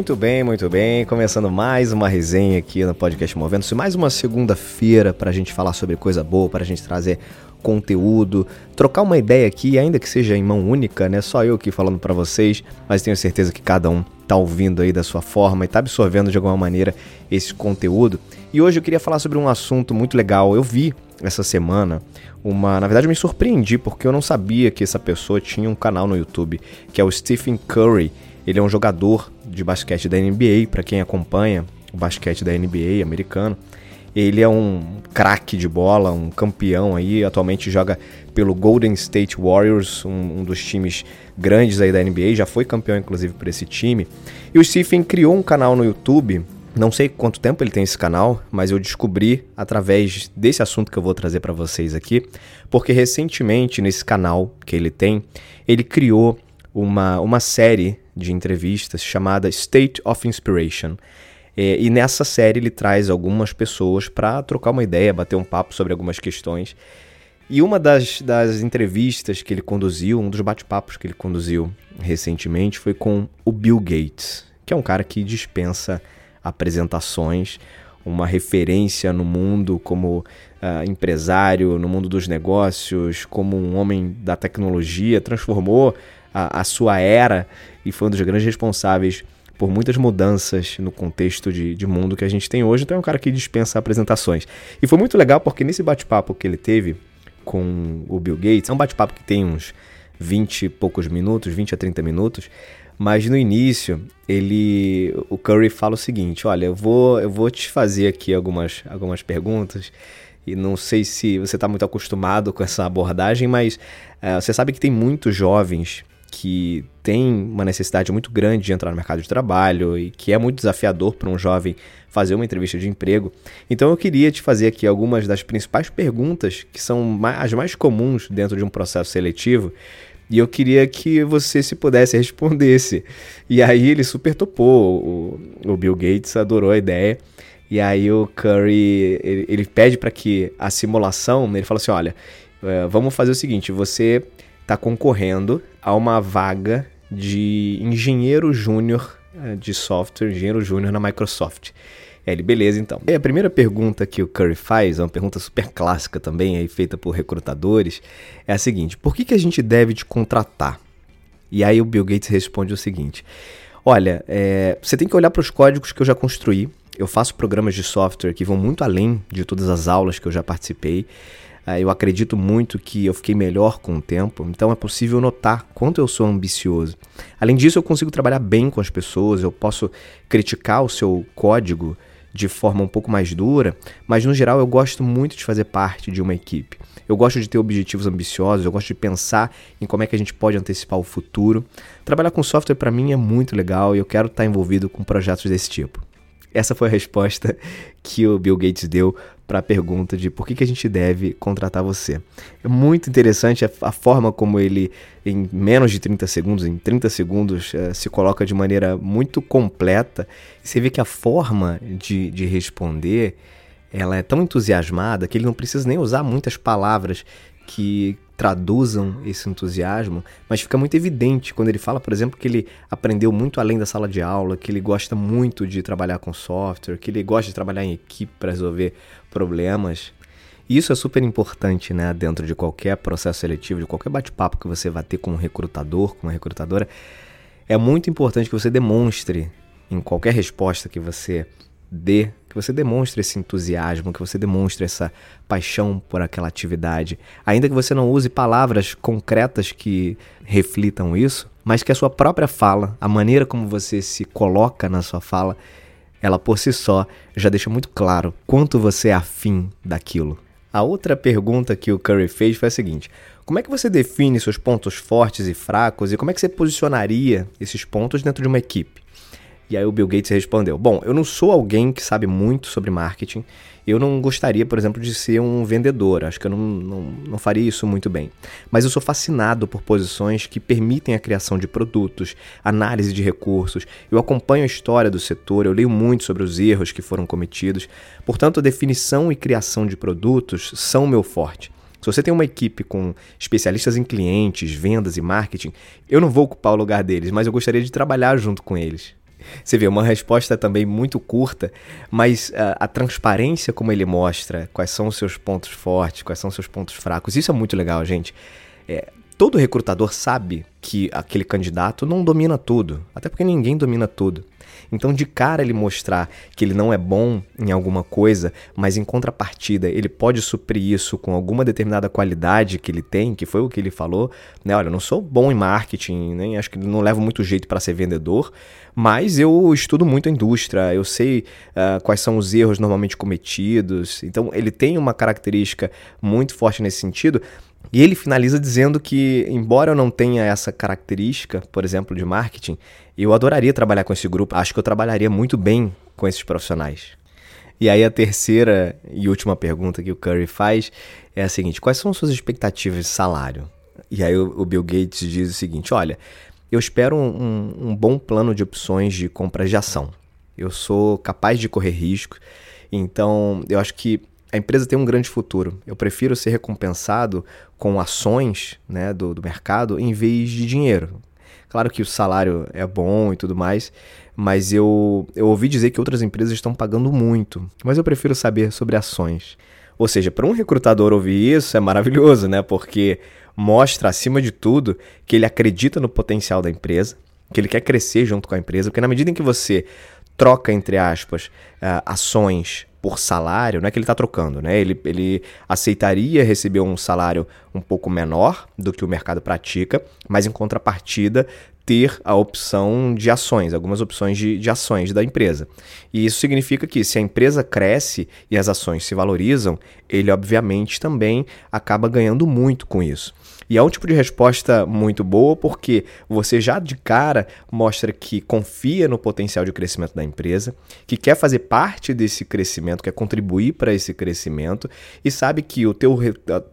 Muito bem, muito bem. Começando mais uma resenha aqui no podcast Movendo-se. Mais uma segunda-feira para a gente falar sobre coisa boa, para a gente trazer conteúdo, trocar uma ideia aqui, ainda que seja em mão única, né? Só eu aqui falando para vocês, mas tenho certeza que cada um tá ouvindo aí da sua forma e tá absorvendo de alguma maneira esse conteúdo. E hoje eu queria falar sobre um assunto muito legal. Eu vi essa semana uma, na verdade eu me surpreendi porque eu não sabia que essa pessoa tinha um canal no YouTube, que é o Stephen Curry. Ele é um jogador de basquete da NBA, para quem acompanha o basquete da NBA americano. Ele é um craque de bola, um campeão aí, atualmente joga pelo Golden State Warriors, um, um, dos times grandes aí da NBA, já foi campeão inclusive por esse time. E o Stephen criou um canal no YouTube, não sei quanto tempo ele tem esse canal, mas eu descobri através desse assunto que eu vou trazer para vocês aqui, porque recentemente nesse canal que ele tem, ele criou uma, uma série de entrevistas chamada State of Inspiration. É, e nessa série ele traz algumas pessoas para trocar uma ideia, bater um papo sobre algumas questões. E uma das, das entrevistas que ele conduziu, um dos bate-papos que ele conduziu recentemente foi com o Bill Gates, que é um cara que dispensa apresentações, uma referência no mundo como uh, empresário, no mundo dos negócios, como um homem da tecnologia, transformou a, a sua era e foi um dos grandes responsáveis por muitas mudanças no contexto de, de, mundo que a gente tem hoje. Então é um cara que dispensa apresentações. E foi muito legal porque nesse bate-papo que ele teve com o Bill Gates, é um bate-papo que tem uns 20 e poucos minutos, 20 a 30 minutos, mas no início ele o Curry fala o seguinte, olha, eu vou eu vou te fazer aqui algumas algumas perguntas e não sei se você está muito acostumado com essa abordagem, mas uh, você sabe que tem muitos jovens que tem uma necessidade muito grande de entrar no mercado de trabalho e que é muito desafiador para um jovem fazer uma entrevista de emprego. Então eu queria te fazer aqui algumas das principais perguntas que são as mais comuns dentro de um processo seletivo. E eu queria que você se pudesse respondesse. E aí ele super topou. O, o Bill Gates adorou a ideia. E aí o Curry ele, ele pede para que a simulação, ele fala assim, olha, eh, vamos fazer o seguinte, você está concorrendo a uma vaga de engenheiro júnior eh, de software, engenheiro júnior na Microsoft. É, ele, beleza então. E a primeira pergunta que o Curry faz, é uma pergunta super clássica também, aí feita por recrutadores, é a seguinte: por que, que a gente deve te contratar? E aí o Bill Gates responde o seguinte: olha, é, você tem que olhar para os códigos que eu já construí. Eu faço programas de software que vão muito além de todas as aulas que eu já participei. É, eu acredito muito que eu fiquei melhor com o tempo, então é possível notar quanto eu sou ambicioso. Além disso, eu consigo trabalhar bem com as pessoas, eu posso criticar o seu código de forma um pouco mais dura, mas no geral eu gosto muito de fazer parte de uma equipe. Eu gosto de ter objetivos ambiciosos, eu gosto de pensar em como é que a gente pode antecipar o futuro. Trabalhar com software para mim é muito legal e eu quero estar envolvido com projetos desse tipo. Essa foi a resposta que o Bill Gates deu para a pergunta de por que, que a gente deve contratar você. É muito interessante a, a, forma como ele, em menos de 30 segundos, em 30 segundos, uh, se coloca de maneira muito completa. Você vê que a forma de, de responder ela é tão entusiasmada que ele não precisa nem usar muitas palavras que traduzam esse entusiasmo, mas fica muito evidente quando ele fala, por exemplo, que ele aprendeu muito além da sala de aula, que ele gosta muito de trabalhar com software, que ele gosta de trabalhar em equipe para resolver problemas. E isso é super importante, né, dentro de qualquer processo seletivo, de qualquer bate-papo que você vai ter com um recrutador, com uma recrutadora. É muito importante que você demonstre em qualquer resposta que você dê, que você demonstre esse entusiasmo, que você demonstre essa paixão por aquela atividade. Ainda que você não use palavras concretas que reflitam isso, mas que a sua própria fala, a maneira como você se coloca na sua fala, ela por si só já deixa muito claro quanto você é afim daquilo. A outra pergunta que o Curry fez foi a seguinte: como é que você define seus pontos fortes e fracos e como é que você posicionaria esses pontos dentro de uma equipe? E aí o Bill Gates respondeu: Bom, eu não sou alguém que sabe muito sobre marketing. Eu não gostaria, por exemplo, de ser um vendedor. Acho que eu não, não, não faria isso muito bem. Mas eu sou fascinado por posições que permitem a criação de produtos, análise de recursos. Eu acompanho a história do setor, eu leio muito sobre os erros que foram cometidos. Portanto, a definição e criação de produtos são meu forte. Se você tem uma equipe com especialistas em clientes, vendas e marketing, eu não vou ocupar o lugar deles, mas eu gostaria de trabalhar junto com eles. Você vê, uma resposta também muito curta, mas a, ah, a, transparência como ele mostra, quais são os seus pontos fortes, quais são os seus pontos fracos, isso é muito legal, gente. É, todo recrutador sabe que aquele candidato não domina tudo, até porque ninguém domina tudo. Então, de cara, ele mostrar que ele não é bom em alguma coisa, mas em contrapartida ele pode suprir isso com alguma determinada qualidade que ele tem, que foi o que ele falou, né? Olha, eu não sou bom em marketing, nem acho que não levo muito jeito para ser vendedor, mas eu estudo muito a indústria, eu sei uh, quais são os erros normalmente cometidos. Então, ele tem uma característica muito forte nesse sentido. E ele finaliza dizendo que, embora eu não tenha essa característica, por exemplo, de marketing, eu adoraria trabalhar com esse grupo. Acho que eu trabalharia muito bem com esses profissionais. E aí a terceira e última pergunta que o Curry faz é a seguinte: quais são suas expectativas de salário? E aí o Bill Gates diz o seguinte: olha, eu espero um, um bom plano de opções de compra de ação. Eu sou capaz de correr risco, então eu acho que a empresa tem um grande futuro. Eu prefiro ser recompensado com ações né, do, do mercado em vez de dinheiro. Claro que o salário é bom e tudo mais, mas eu, eu ouvi dizer que outras empresas estão pagando muito. Mas eu prefiro saber sobre ações. Ou seja, para um recrutador ouvir isso é maravilhoso, né? Porque mostra, acima de tudo, que ele acredita no potencial da empresa, que ele quer crescer junto com a empresa, porque na medida em que você troca, entre aspas, uh, ações por salário, não é que ele está trocando, né? Ele, ele aceitaria receber um salário um pouco menor do que o mercado pratica, mas em contrapartida ter a opção de ações, algumas opções de, de ações da empresa. E isso significa que se a empresa cresce e as ações se valorizam, ele obviamente também acaba ganhando muito com isso. E é um tipo de resposta muito boa porque você já de cara mostra que confia no potencial de crescimento da empresa, que quer fazer parte desse crescimento, quer contribuir para esse crescimento e sabe que o teu,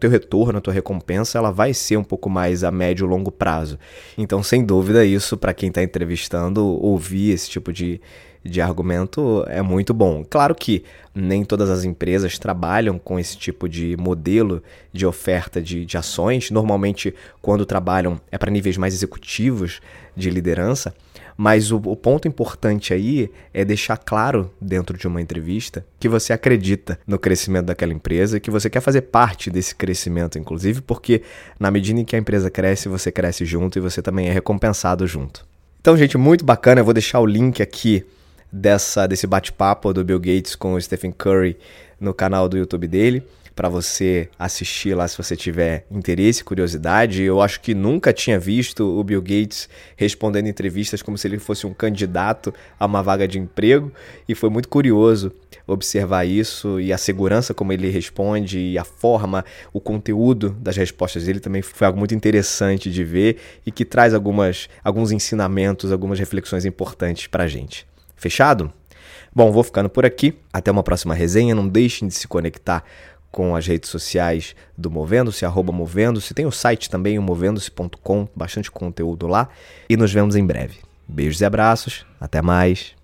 teu retorno, a tua recompensa, ela vai ser um pouco mais a médio e longo prazo. Então, sem dúvida, isso para quem está entrevistando, ouvir esse tipo de, de argumento é muito bom. Claro que nem todas as empresas trabalham com esse tipo de modelo de oferta de, de ações. Normalmente, quando trabalham, é para níveis mais executivos de liderança. Mas o, o, ponto importante aí é deixar claro dentro de uma entrevista que você acredita no crescimento daquela empresa e que você quer fazer parte desse crescimento, inclusive, porque na medida em que a empresa cresce, você cresce junto e você também é recompensado junto. Então, gente, muito bacana. Eu vou deixar o link aqui dessa, desse bate-papo do Bill Gates com o Stephen Curry no canal do YouTube dele para você assistir lá se você tiver interesse, curiosidade. Eu acho que nunca tinha visto o Bill Gates respondendo entrevistas como se ele fosse um candidato a uma vaga de emprego e foi muito curioso observar isso e a segurança como ele responde e a forma, o conteúdo das respostas dele também foi algo muito interessante de ver e que traz algumas alguns ensinamentos, algumas reflexões importantes para gente. Fechado? Bom, vou ficando por aqui. Até uma próxima resenha. Não deixem de se conectar com as redes sociais do Movendo-se, arroba Movendo-se. Tem o site também, o movendo-se.com, bastante conteúdo lá. E nos vemos em breve. Beijos e abraços. Até mais.